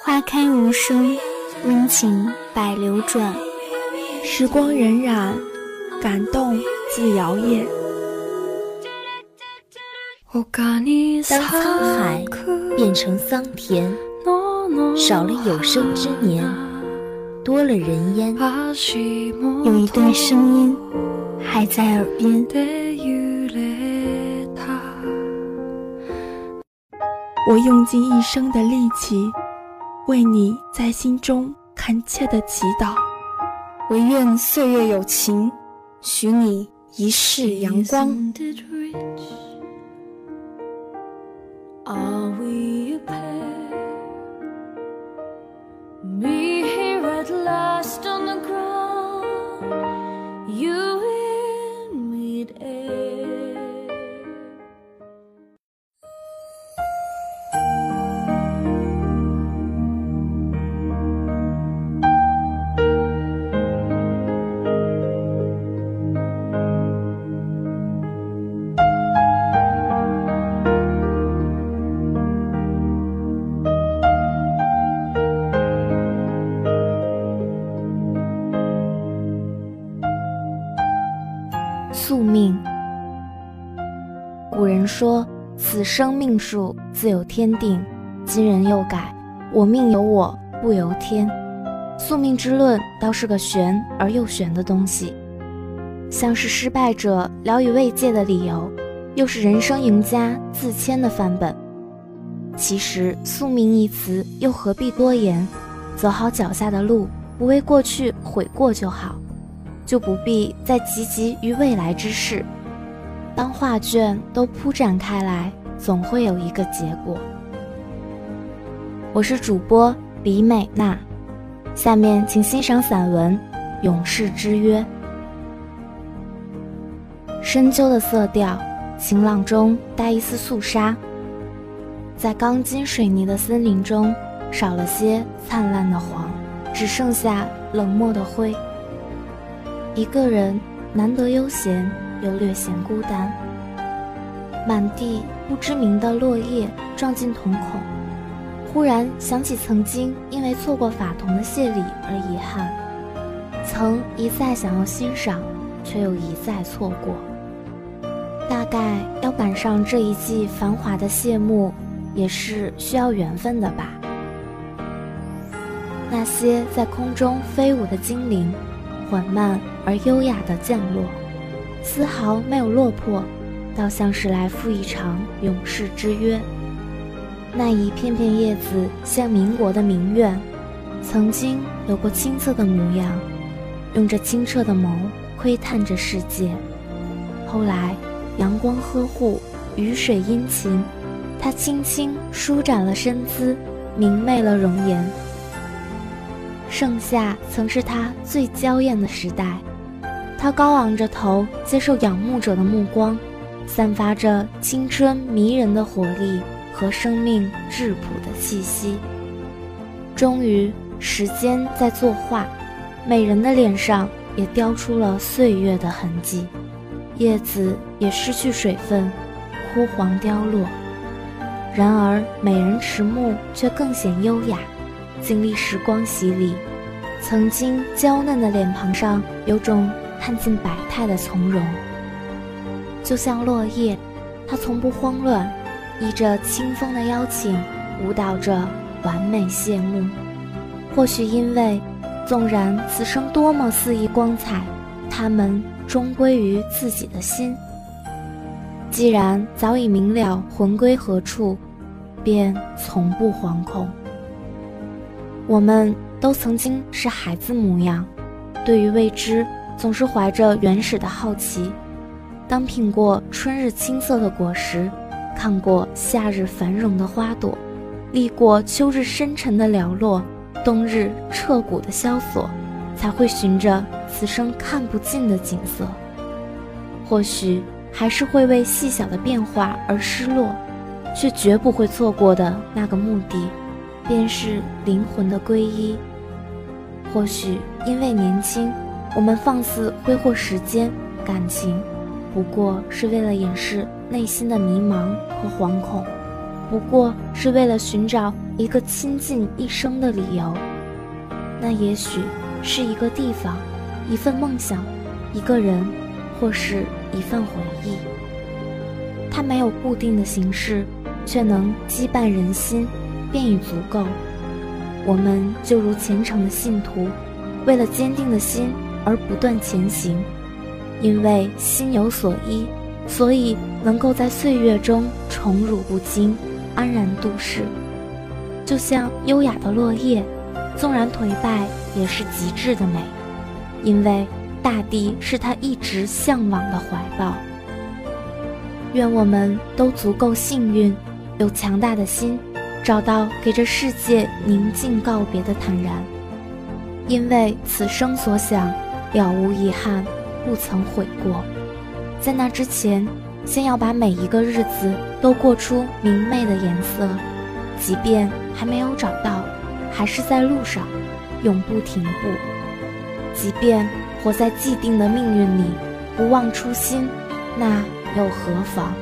花开无声，温情百流转；时光荏苒，感动自摇曳。当沧海变成桑田，少了有生之年，多了人烟，有一段声音还在耳边。我用尽一生的力气，为你在心中恳切的祈祷。唯愿岁月有情，许你一世阳光。说：“此生命数自有天定。”今人又改：“我命由我不由天。”宿命之论倒是个玄而又玄的东西，像是失败者聊以慰藉的理由，又是人生赢家自谦的范本。其实“宿命”一词又何必多言？走好脚下的路，不为过去悔过就好。就不必再汲汲于未来之事。当画卷都铺展开来，总会有一个结果。我是主播李美娜，下面请欣赏散文《永世之约》。深秋的色调，晴朗中带一丝肃杀，在钢筋水泥的森林中，少了些灿烂的黄，只剩下冷漠的灰。一个人难得悠闲，又略显孤单。满地不知名的落叶撞进瞳孔，忽然想起曾经因为错过法桐的谢礼而遗憾，曾一再想要欣赏，却又一再错过。大概要赶上这一季繁华的谢幕，也是需要缘分的吧。那些在空中飞舞的精灵。缓慢而优雅的降落，丝毫没有落魄，倒像是来赴一场永世之约。那一片片叶子像民国的明月，曾经有过青涩的模样，用着清澈的眸窥探着世界。后来，阳光呵护，雨水殷勤，它轻轻舒展了身姿，明媚了容颜。盛夏曾是他最娇艳的时代，他高昂着头，接受仰慕者的目光，散发着青春迷人的活力和生命质朴的气息。终于，时间在作画，美人的脸上也雕出了岁月的痕迹，叶子也失去水分，枯黄凋落。然而，美人迟暮却更显优雅。经历时光洗礼，曾经娇嫩的脸庞上有种看尽百态的从容。就像落叶，它从不慌乱，依着清风的邀请，舞蹈着完美谢幕。或许因为，纵然此生多么肆意光彩，他们终归于自己的心。既然早已明了魂归何处，便从不惶恐。我们都曾经是孩子模样，对于未知总是怀着原始的好奇。当品过春日青涩的果实，看过夏日繁荣的花朵，历过秋日深沉的寥落，冬日彻骨的萧索，才会寻着此生看不尽的景色。或许还是会为细小的变化而失落，却绝不会错过的那个目的。便是灵魂的皈依。或许因为年轻，我们放肆挥霍时间、感情，不过是为了掩饰内心的迷茫和惶恐。不过是为了寻找一个倾尽一生的理由。那也许是一个地方，一份梦想，一个人，或是一份回忆。它没有固定的形式，却能羁绊人心，便已足够。我们就如虔诚的信徒，为了坚定的心而不断前行，因为心有所依，所以能够在岁月中宠辱不惊，安然度世。就像优雅的落叶，纵然颓败，也是极致的美，因为大地是他一直向往的怀抱。愿我们都足够幸运，有强大的心。找到给这世界宁静告别的坦然，因为此生所想了无遗憾，不曾悔过。在那之前，先要把每一个日子都过出明媚的颜色，即便还没有找到，还是在路上，永不停步。即便活在既定的命运里，不忘初心，那又何妨？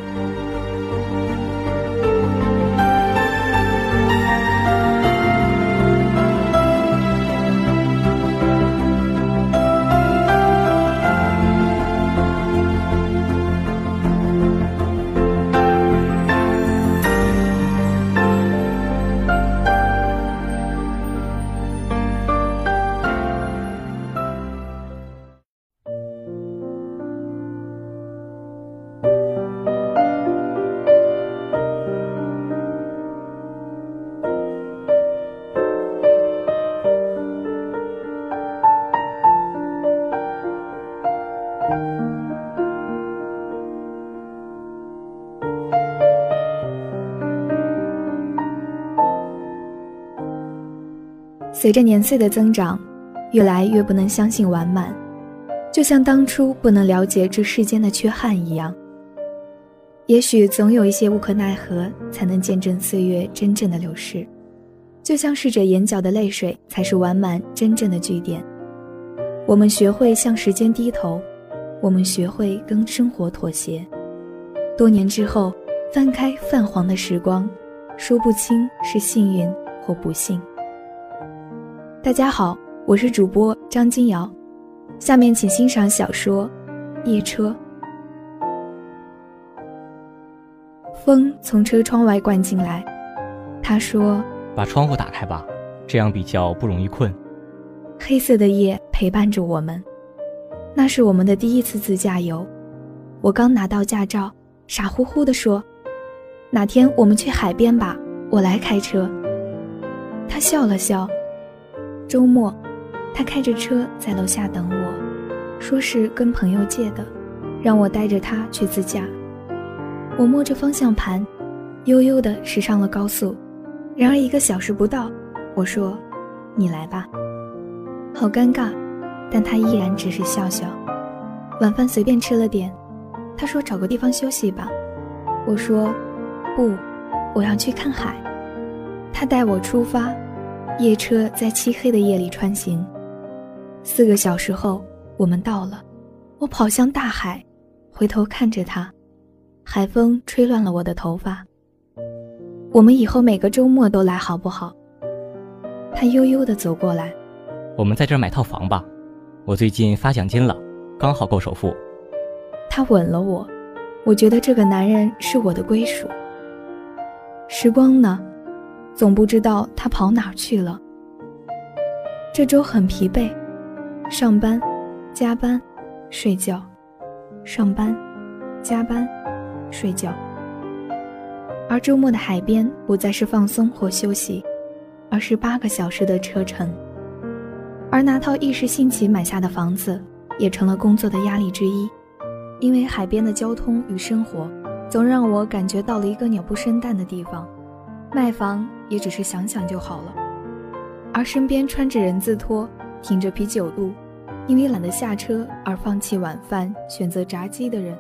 随着年岁的增长，越来越不能相信完满，就像当初不能了解这世间的缺憾一样。也许总有一些无可奈何，才能见证岁月真正的流逝，就像逝者眼角的泪水，才是完满真正的句点。我们学会向时间低头，我们学会跟生活妥协。多年之后，翻开泛黄的时光，说不清是幸运或不幸。大家好，我是主播张金瑶，下面请欣赏小说《夜车》。风从车窗外灌进来，他说：“把窗户打开吧，这样比较不容易困。”黑色的夜陪伴着我们，那是我们的第一次自驾游。我刚拿到驾照，傻乎乎地说：“哪天我们去海边吧，我来开车。”他笑了笑。周末，他开着车在楼下等我，说是跟朋友借的，让我带着他去自驾。我摸着方向盘，悠悠地驶上了高速。然而一个小时不到，我说：“你来吧。”好尴尬，但他依然只是笑笑。晚饭随便吃了点，他说：“找个地方休息吧。”我说：“不，我要去看海。”他带我出发。夜车在漆黑的夜里穿行，四个小时后，我们到了。我跑向大海，回头看着他，海风吹乱了我的头发。我们以后每个周末都来好不好？他悠悠地走过来，我们在这儿买套房吧，我最近发奖金了，刚好够首付。他吻了我，我觉得这个男人是我的归属。时光呢？总不知道他跑哪去了。这周很疲惫，上班、加班、睡觉，上班、加班、睡觉。而周末的海边不再是放松或休息，而是八个小时的车程。而那套一时兴起买下的房子，也成了工作的压力之一，因为海边的交通与生活，总让我感觉到了一个鸟不生蛋的地方。卖房也只是想想就好了，而身边穿着人字拖、挺着啤酒肚，因为懒得下车而放弃晚饭选择炸鸡的人，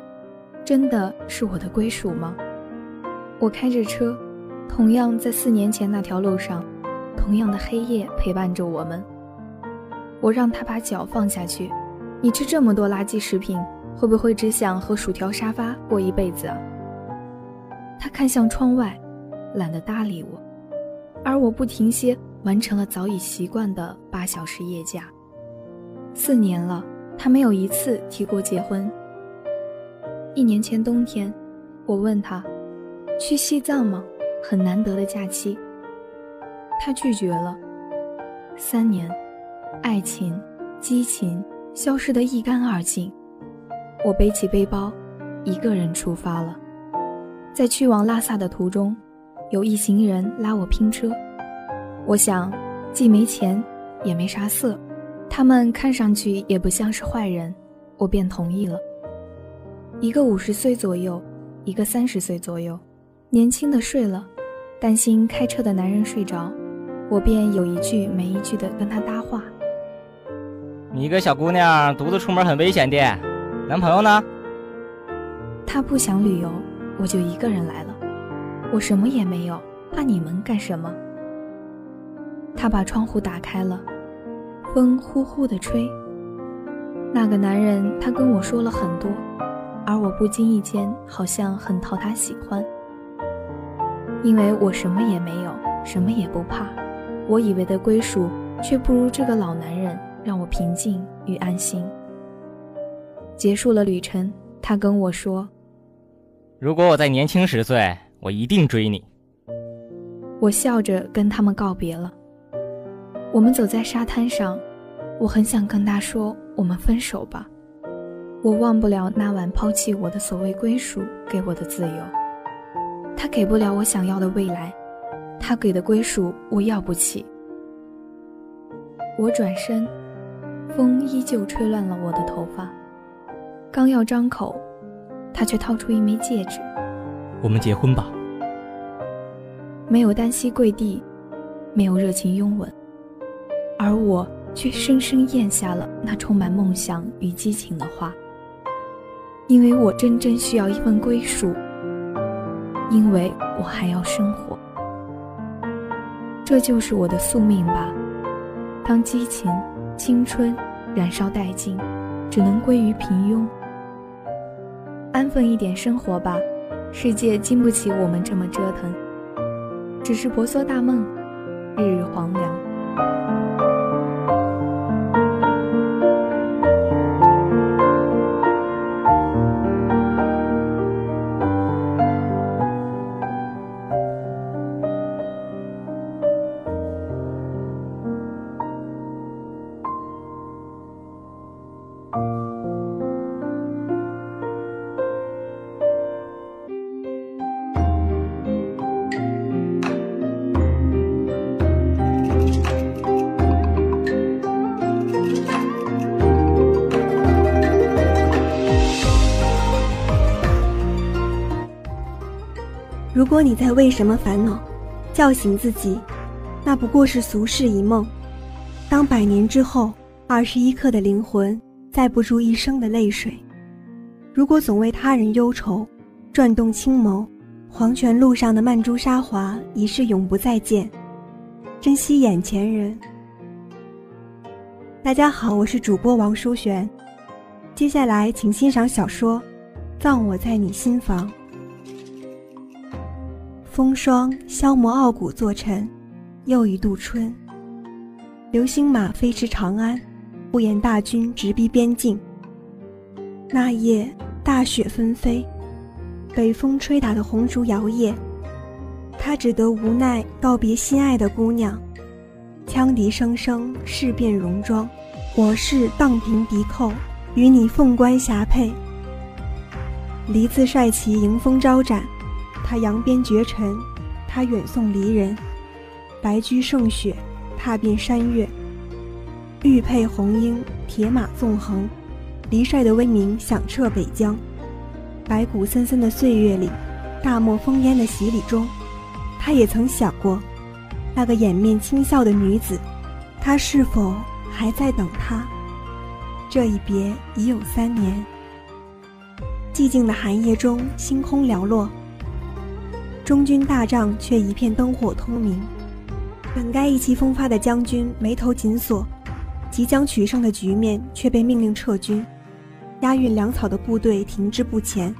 真的是我的归属吗？我开着车，同样在四年前那条路上，同样的黑夜陪伴着我们。我让他把脚放下去，你吃这么多垃圾食品，会不会只想和薯条沙发过一辈子啊？他看向窗外。懒得搭理我，而我不停歇完成了早已习惯的八小时夜假。四年了，他没有一次提过结婚。一年前冬天，我问他，去西藏吗？很难得的假期。他拒绝了。三年，爱情、激情消失得一干二净。我背起背包，一个人出发了。在去往拉萨的途中，有一行人拉我拼车。我想，既没钱，也没啥色，他们看上去也不像是坏人，我便同意了。一个五十岁左右，一个三十岁左右，年轻的睡了，担心开车的男人睡着，我便有一句没一句的跟他搭话。你一个小姑娘独自出门很危险的，男朋友呢？他不想旅游，我就一个人来了。我什么也没有，怕你们干什么？他把窗户打开了，风呼呼的吹。那个男人，他跟我说了很多。而我不经意间好像很讨他喜欢，因为我什么也没有，什么也不怕。我以为的归属，却不如这个老男人让我平静与安心。结束了旅程，他跟我说：“如果我再年轻十岁，我一定追你。”我笑着跟他们告别了。我们走在沙滩上，我很想跟他说：“我们分手吧。”我忘不了那晚抛弃我的所谓归属给我的自由，他给不了我想要的未来，他给的归属我要不起。我转身，风依旧吹乱了我的头发，刚要张口，他却掏出一枚戒指。我们结婚吧。没有单膝跪地，没有热情拥吻，而我却深深咽下了那充满梦想与激情的话。因为我真正需要一份归属，因为我还要生活，这就是我的宿命吧。当激情、青春燃烧殆尽，只能归于平庸。安分一点生活吧，世界经不起我们这么折腾。只是婆娑大梦，日日黄粱。如果你在为什么烦恼，叫醒自己，那不过是俗世一梦。当百年之后，二十一克的灵魂载不住一生的泪水。如果总为他人忧愁，转动青眸，黄泉路上的曼珠沙华已是永不再见。珍惜眼前人。大家好，我是主播王淑璇，接下来请欣赏小说《葬我在你心房》。风霜消磨傲骨作尘，又一度春。流星马飞驰长安，不言大军直逼边境。那夜大雪纷飞，北风吹打的红烛摇曳，他只得无奈告别心爱的姑娘。羌笛声声，事变戎装。我是荡平敌寇，与你凤冠霞帔。梨子帅旗迎风招展。他扬鞭绝尘，他远送离人，白驹胜雪，踏遍山岳。玉佩红缨，铁马纵横，离帅的威名响彻北疆。白骨森森的岁月里，大漠烽烟的洗礼中，他也曾想过，那个掩面轻笑的女子，她是否还在等他？这一别已有三年。寂静的寒夜中，星空寥落。中军大帐却一片灯火通明，本该意气风发的将军眉头紧锁，即将取胜的局面却被命令撤军，押运粮草的部队停滞不前，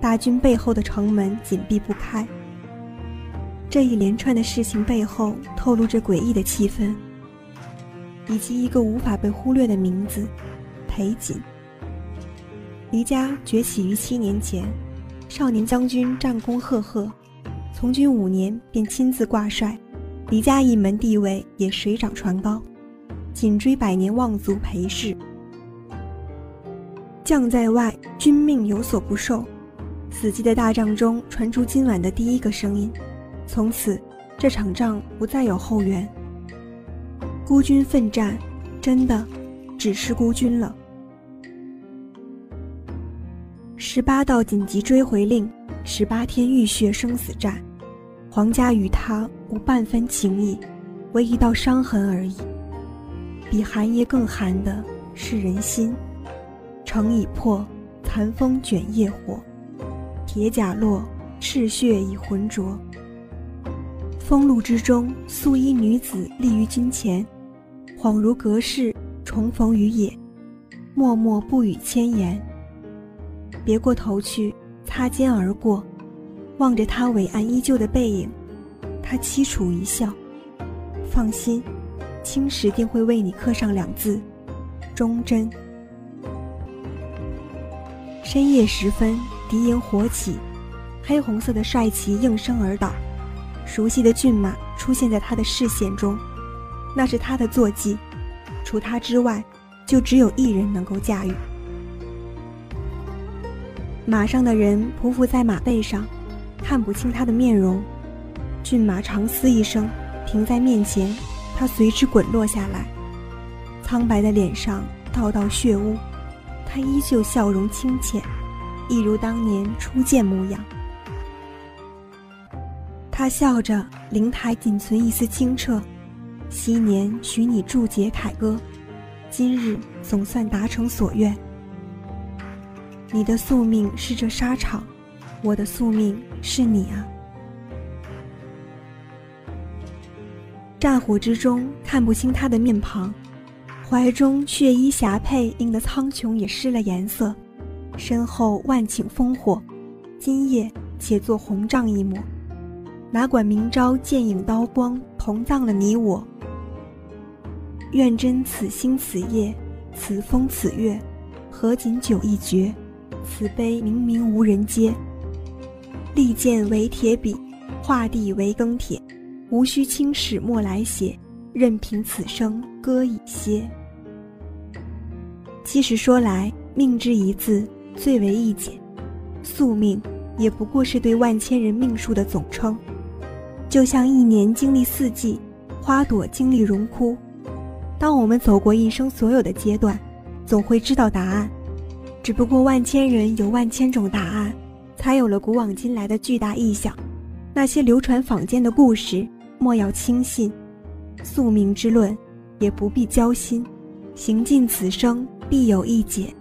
大军背后的城门紧闭不开。这一连串的事情背后透露着诡异的气氛，以及一个无法被忽略的名字——裴瑾。黎家崛起于七年前，少年将军战功赫赫，从军五年便亲自挂帅，黎家一门地位也水涨船高，紧追百年望族裴氏。将在外，君命有所不受。死寂的大帐中传出今晚的第一个声音，从此这场仗不再有后援。孤军奋战，真的只是孤军了。十八道紧急追回令，十八天浴血生死战，皇家与他无半分情谊，唯一道伤痕而已。比寒夜更寒的是人心。城已破，残风卷夜火。铁甲落，赤血已浑浊。风露之中，素衣女子立于君前，恍如隔世重逢于野，默默不语千言。别过头去，擦肩而过，望着他伟岸依旧的背影，他凄楚一笑：“放心，青石定会为你刻上两字：忠贞。”深夜时分。敌营火起，黑红色的帅旗应声而倒。熟悉的骏马出现在他的视线中，那是他的坐骑，除他之外，就只有一人能够驾驭。马上的人匍匐在马背上，看不清他的面容。骏马长嘶一声，停在面前，他随之滚落下来，苍白的脸上道道血污，他依旧笑容清浅。一如当年初见模样，他笑着，灵台仅存一丝清澈。昔年许你铸节凯歌，今日总算达成所愿。你的宿命是这沙场，我的宿命是你啊！战火之中看不清他的面庞，怀中血衣霞帔映得苍穹也失了颜色。身后万顷烽火，今夜且做红帐一抹，哪管明朝剑影刀光，同葬了你我。愿真此心此夜，此风此月，合卺酒一绝，慈悲明明无人接。利剑为铁笔，画地为庚铁，无需青史莫来写，任凭此生歌已歇。其实说来，命之一字。最为易解，宿命也不过是对万千人命数的总称。就像一年经历四季，花朵经历荣枯。当我们走过一生所有的阶段，总会知道答案。只不过万千人有万千种答案，才有了古往今来的巨大意象。那些流传坊间的故事，莫要轻信。宿命之论，也不必交心。行尽此生，必有一解。